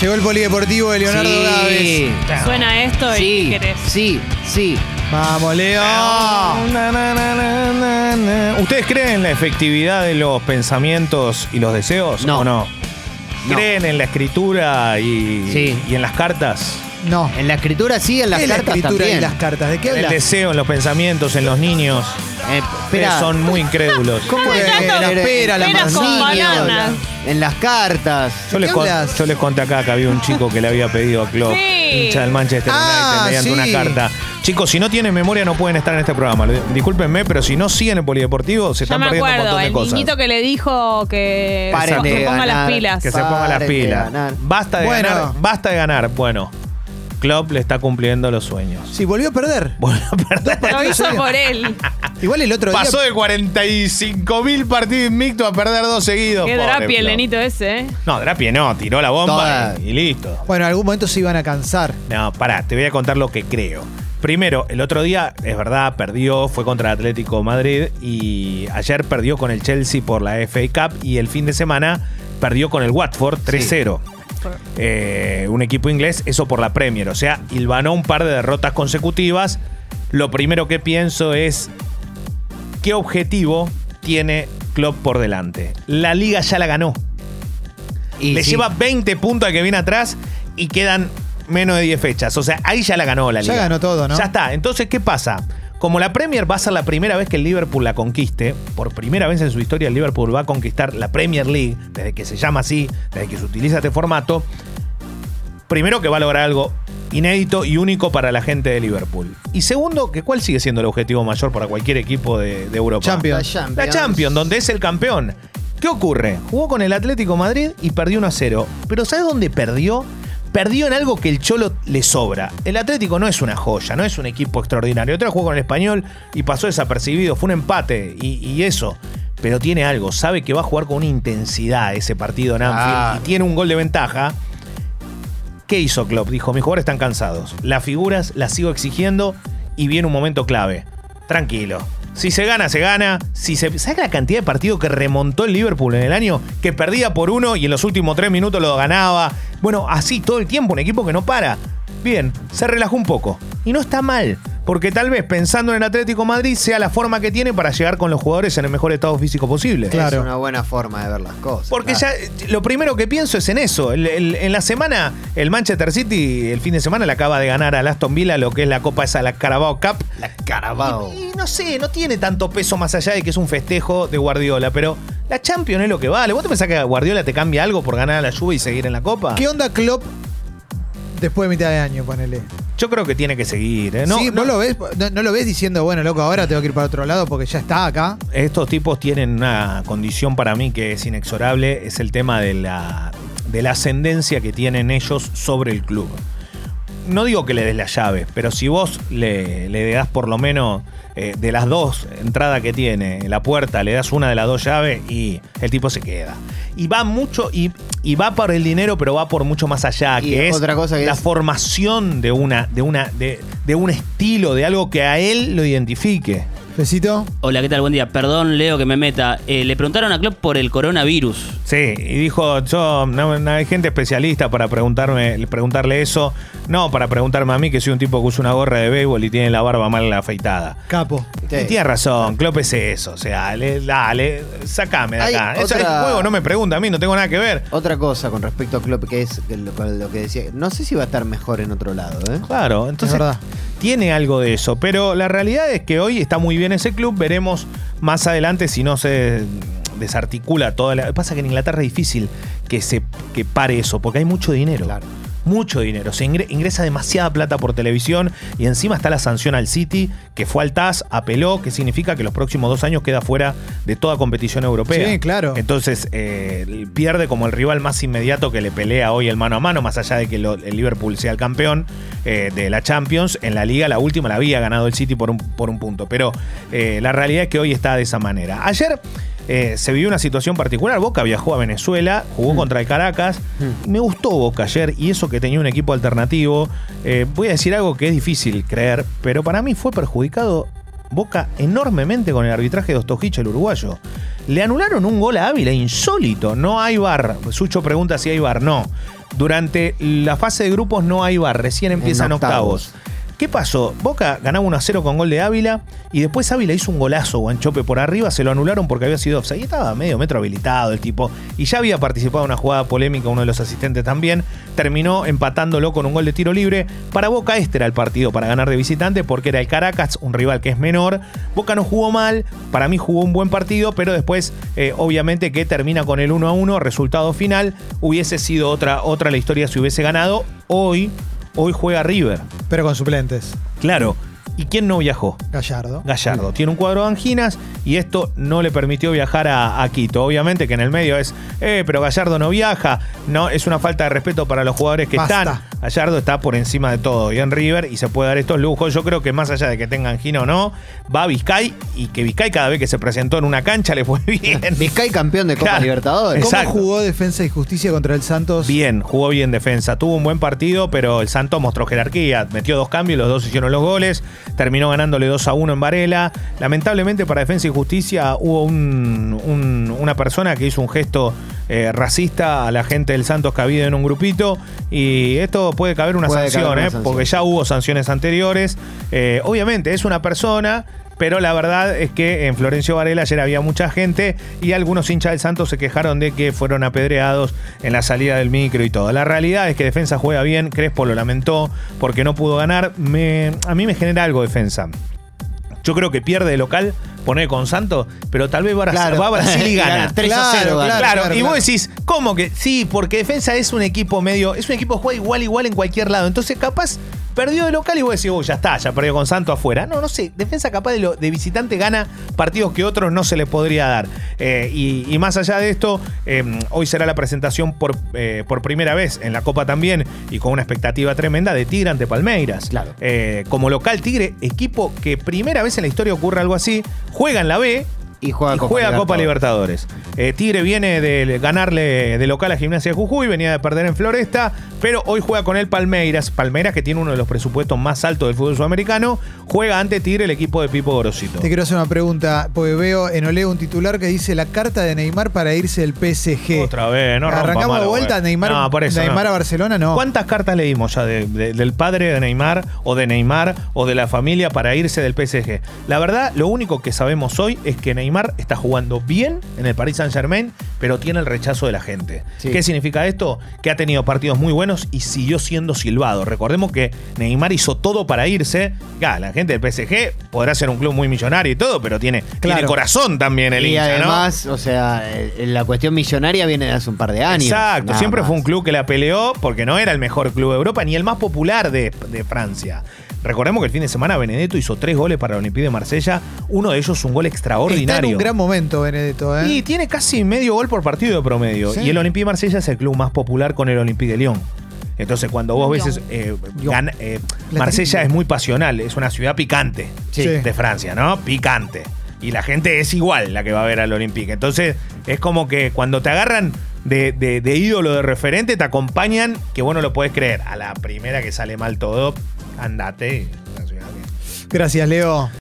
Llegó el polideportivo de Leonardo Sí. Gávez. Suena esto y Sí, ¿qué querés? sí, sí. Vamos, Leo. Na, na, na, na, na, na. ¿Ustedes creen en la efectividad de los pensamientos y los deseos No. o no? No. ¿Creen en la escritura y, Sí. y en las cartas? No. En la escritura sí, en las ¿Qué es la cartas escritura también. y las cartas? ¿De qué En el hablas? deseo, en los pensamientos, en los niños. Eh, Ustedes espera, son muy incrédulos. ¿Cómo mezclando la pera, la peras con manzana? en las cartas. Yo ¿De les, qué con- hablas? yo les conté acá que había un chico que le había pedido a Klopp, Sí. hincha del Manchester Ah, United, mediante sí. una carta. Chicos, si no tienen memoria no pueden estar en este programa. Discúlpenme, pero si no siguen el polideportivo se Ya están me perdiendo un acuerdo, montón de el cosas. niñito que le dijo que, Paren de ponga las pilas. Que se ponga las Paren de pilas. ganar. Basta de Bueno. ganar. Basta de ganar. Bueno, Klopp le está cumpliendo los sueños. Sí, volvió a perder. Bueno, perdón. Lo hizo por él. Igual el otro Pasó día. de 45 mil partidos invictos a perder dos seguidos. Qué Pobre drapi el Klopp. nenito ese, ¿eh? No, Drapi no, tiró la bomba Toda. y, y listo. Bueno, en algún momento se iban a cansar. No, pará, te voy a contar lo que creo. Primero, el otro día, es verdad, perdió, fue contra el Atlético Madrid y ayer perdió con el Chelsea por la FA Cup y el fin de semana perdió con el Watford 3-0. Eh, un equipo inglés, eso por la Premier. O sea, hilvanó un par de derrotas consecutivas. Lo primero que pienso es qué objetivo tiene Klopp por delante. La liga ya la ganó. Y Le sí. lleva 20 puntos al que viene atrás y quedan menos de 10 fechas. O sea, ahí ya la ganó la Ya liga. ganó todo, ¿no? Ya está. Entonces, ¿qué pasa? Como la Premier va a ser la primera vez que el Liverpool la conquiste, por primera vez en su historia el Liverpool va a conquistar la Premier League, desde que se llama así, desde que se utiliza este formato, primero que va a lograr algo inédito y único para la gente de Liverpool. Y segundo, que cuál sigue siendo el objetivo mayor para cualquier equipo de, de Europa. Champions. La Champions. La Champions, donde es el campeón. ¿Qué ocurre? Jugó con el Atlético Madrid y perdió 1 a 0. Pero ¿sabes dónde perdió? Perdió en algo que el Cholo le sobra. El Atlético no es una joya, no es un equipo extraordinario. Otro jugó con el español y pasó desapercibido. Fue un empate y, y eso. Pero tiene algo, sabe que va a jugar con una intensidad ese partido en Anfield Ah. y tiene un gol de ventaja. ¿Qué hizo Klopp? Dijo, mis jugadores están cansados. Las figuras las sigo exigiendo y viene un momento clave. Tranquilo. Si se gana, se gana. Si se, ¿Sabes la cantidad de partidos que remontó el Liverpool en el año? Que perdía por uno y en los últimos tres minutos lo ganaba. Bueno, así todo el tiempo, un equipo que no para. Bien, se relajó un poco. Y no está mal, porque tal vez pensando en el Atlético Madrid sea la forma que tiene para llegar con los jugadores en el mejor estado físico posible. Claro. Es una buena forma de ver las cosas. Porque claro. ya lo primero que pienso es en eso. El- el- en la semana, el Manchester City, el fin de semana, le acaba de ganar al Aston Villa lo que es la Copa esa, la Carabao Cup. La Carabao. Y no sé, no tiene tanto peso más allá de que es un festejo de Guardiola, pero la Champions es lo que vale. ¿Vos te pensás que Guardiola te cambia algo por ganar a la Juve y seguir en la Copa? ¿Qué onda Klopp después de mitad de año, ponele? Yo creo que tiene que seguir. ¿eh? No, sí, no- ¿vos lo ves? No, no lo ves diciendo, bueno, loco, ahora tengo que ir para otro lado porque ya está acá? Estos tipos tienen una condición para mí que es inexorable, es el tema de la, de la ascendencia que tienen ellos sobre el club. No digo que le des la llave, pero si vos le, le das por lo menos eh, de las dos entradas que tiene, la puerta, le das una de las dos llaves y el tipo se queda. Y va mucho, y, y va por el dinero, pero va por mucho más allá, Y que es otra cosa que la es- formación de una, de una, de, de un estilo, de algo que a él lo identifique. Besito. Hola, ¿qué tal? Buen día. Perdón, Leo, que me meta. Eh, le preguntaron a Klopp por el coronavirus. Sí, y dijo, yo, no, no hay gente especialista para preguntarme, preguntarle eso. No, para preguntarme a mí que soy un tipo que usa una gorra de béisbol y tiene la barba mal afeitada. Capo. Sí. Y tiene razón, Klopp es eso. O sea, le- dale, sacame de Hay acá. Eso otra- es juego, no me pregunta a mí, no tengo nada que ver. Otra cosa con respecto a Klopp, que es que lo, con lo que decía. No sé si va a estar mejor en otro lado, ¿eh? Claro, entonces verdad. tiene algo de eso. Pero la realidad es que hoy está muy bien ese club. Veremos más adelante si no se desarticula toda la. Pasa que en Inglaterra es difícil que se que pare eso, porque hay mucho dinero. Claro. Mucho dinero. Se ingre- ingresa demasiada plata por televisión y encima está la sanción al City, que fue al TAS, apeló, que significa que los próximos dos años queda fuera de toda competición europea. Sí, claro. Entonces eh, pierde como el rival más inmediato que le pelea hoy el mano a mano, más allá de que lo- el Liverpool sea el campeón eh, de la Champions. En la liga, la última la había ganado el City por un, por un punto. Pero eh, la realidad es que hoy está de esa manera. Ayer eh, se vivió una situación particular. Boca viajó a Venezuela, jugó contra el Caracas. Me gustó Boca ayer y eso que tenía un equipo alternativo. Eh, voy a decir algo que es difícil creer, pero para mí fue perjudicado Boca enormemente con el arbitraje de Ostojic, el uruguayo. Le anularon un gol a Ávila, insólito. No hay bar. Sucho pregunta si hay bar. No. Durante la fase de grupos no hay bar. Recién empiezan octavos. octavos. ¿Qué pasó? Boca ganaba 1 a 0 con gol de Ávila y después Ávila hizo un golazo, guanchope por arriba, se lo anularon porque había sido offside. Y estaba medio metro habilitado el tipo. Y ya había participado en una jugada polémica, uno de los asistentes también. Terminó empatándolo con un gol de tiro libre. Para Boca este era el partido para ganar de visitante porque era el Caracas, un rival que es menor. Boca no jugó mal, para mí jugó un buen partido, pero después eh, obviamente que termina con el 1 a 1, resultado final. Hubiese sido otra, otra la historia si hubiese ganado. Hoy, hoy juega River. Pero con suplentes. Claro. ¿Y quién no viajó? Gallardo. Gallardo. Tiene un cuadro de anginas y esto no le permitió viajar a, a Quito. Obviamente que en el medio es, eh, pero Gallardo no viaja. No, es una falta de respeto para los jugadores que Basta. están. Gallardo está por encima de todo y en River y se puede dar estos lujos. Yo creo que más allá de que tenga angina o no, va a Vizcay y que Vizcay cada vez que se presentó en una cancha le fue bien. Vizcay campeón de Copa Claro. Libertadores. ¿Cómo Exacto. jugó Defensa y Justicia contra el Santos? Bien, jugó bien defensa. Tuvo un buen partido, pero el Santos mostró jerarquía. Metió dos cambios, los dos hicieron los goles. Terminó ganándole 2 a 1 en Varela. Lamentablemente para Defensa y Justicia hubo un- un- una persona que hizo un gesto eh, racista a la gente del Santos que había en un grupito. Y esto puede caber una Puede sanción, caber una ¿eh? sanción. porque ya hubo sanciones anteriores. Eh, obviamente es una persona. Pero la verdad es que en Florencio Varela ayer había mucha gente y algunos hinchas del Santos se quejaron de que fueron apedreados en la salida del micro y todo. La realidad es que Defensa juega bien, Crespo lo lamentó porque no pudo ganar. Me- a mí me genera algo Defensa. Yo creo que pierde de local, pone con Santos, pero tal vez va a, Claro. va a Brasil y gana. 3 a 0 Claro. Claro, y vos decís, ¿cómo que? Sí, porque defensa es un equipo medio, es un equipo que juega igual, igual en cualquier lado. Entonces, capaz, perdió de local y vos decís, uy, ya está, ya perdió con Santos afuera. No, no sé, defensa capaz de, lo- de visitante gana partidos que otros no se le podría dar. Eh, y, y más allá de esto, eh, hoy será la presentación por, eh, por primera vez en la Copa también y con una expectativa tremenda de Tigre ante Palmeiras. Claro. Como local Tigre, equipo que primera vez en la historia ocurre algo así, juega en la B Y juega, y Copa juega Copa Libertadores. Libertadores. Eh, Tigre viene de ganarle de local a Gimnasia de Jujuy, venía de perder en Floresta, pero hoy juega con el Palmeiras. Palmeiras, que tiene uno de los presupuestos más altos del fútbol sudamericano, juega ante Tigre el equipo de Pipo Gorosito. Te quiero hacer una pregunta, porque veo en Olé un titular que dice la carta de Neymar para irse del PSG. Otra vez, no Arrancamos de vuelta, hueá. Neymar, No, por eso Neymar no. a Barcelona, no. ¿Cuántas cartas leímos ya de- de- del padre de Neymar o de Neymar o de la familia para irse del PSG? La verdad, lo único que sabemos hoy es que Neymar está jugando bien en el Paris Saint Germain, pero tiene el rechazo de la gente. Sí. ¿Qué significa esto? Que ha tenido partidos muy buenos y siguió siendo silbado. Recordemos que Neymar hizo todo para irse. Ya, la gente del PSG podrá ser un club muy millonario y todo, pero tiene, tiene Claro. corazón también el y hincha, ¿no? además, o sea, eh, la cuestión millonaria viene de hace un par de años. Exacto, siempre más. fue un club que la peleó porque no era el mejor club de Europa ni el más popular de, de Francia. Recordemos que el fin de semana Benedetto hizo tres goles para el Olympique de Marsella, uno de ellos un gol Está en extraordinario. un gran momento, Benedetto, ¿eh? Y tiene casi medio gol por partido de promedio. Sí. Y el Olympique de Marsella es el club más popular con el Olympique de Lyon. Entonces, cuando vos ves, eh, eh, La Marsella es muy pasional, es una ciudad picante Sí. de Francia, ¿no? Picante. Y la gente es igual la que va a ver al Olympique. Entonces, es como que cuando te agarran de, de- de ídolo, de referente, te acompañan, que vos no lo podés creer. A la primera que sale mal todo, andate. Gracias, Leo.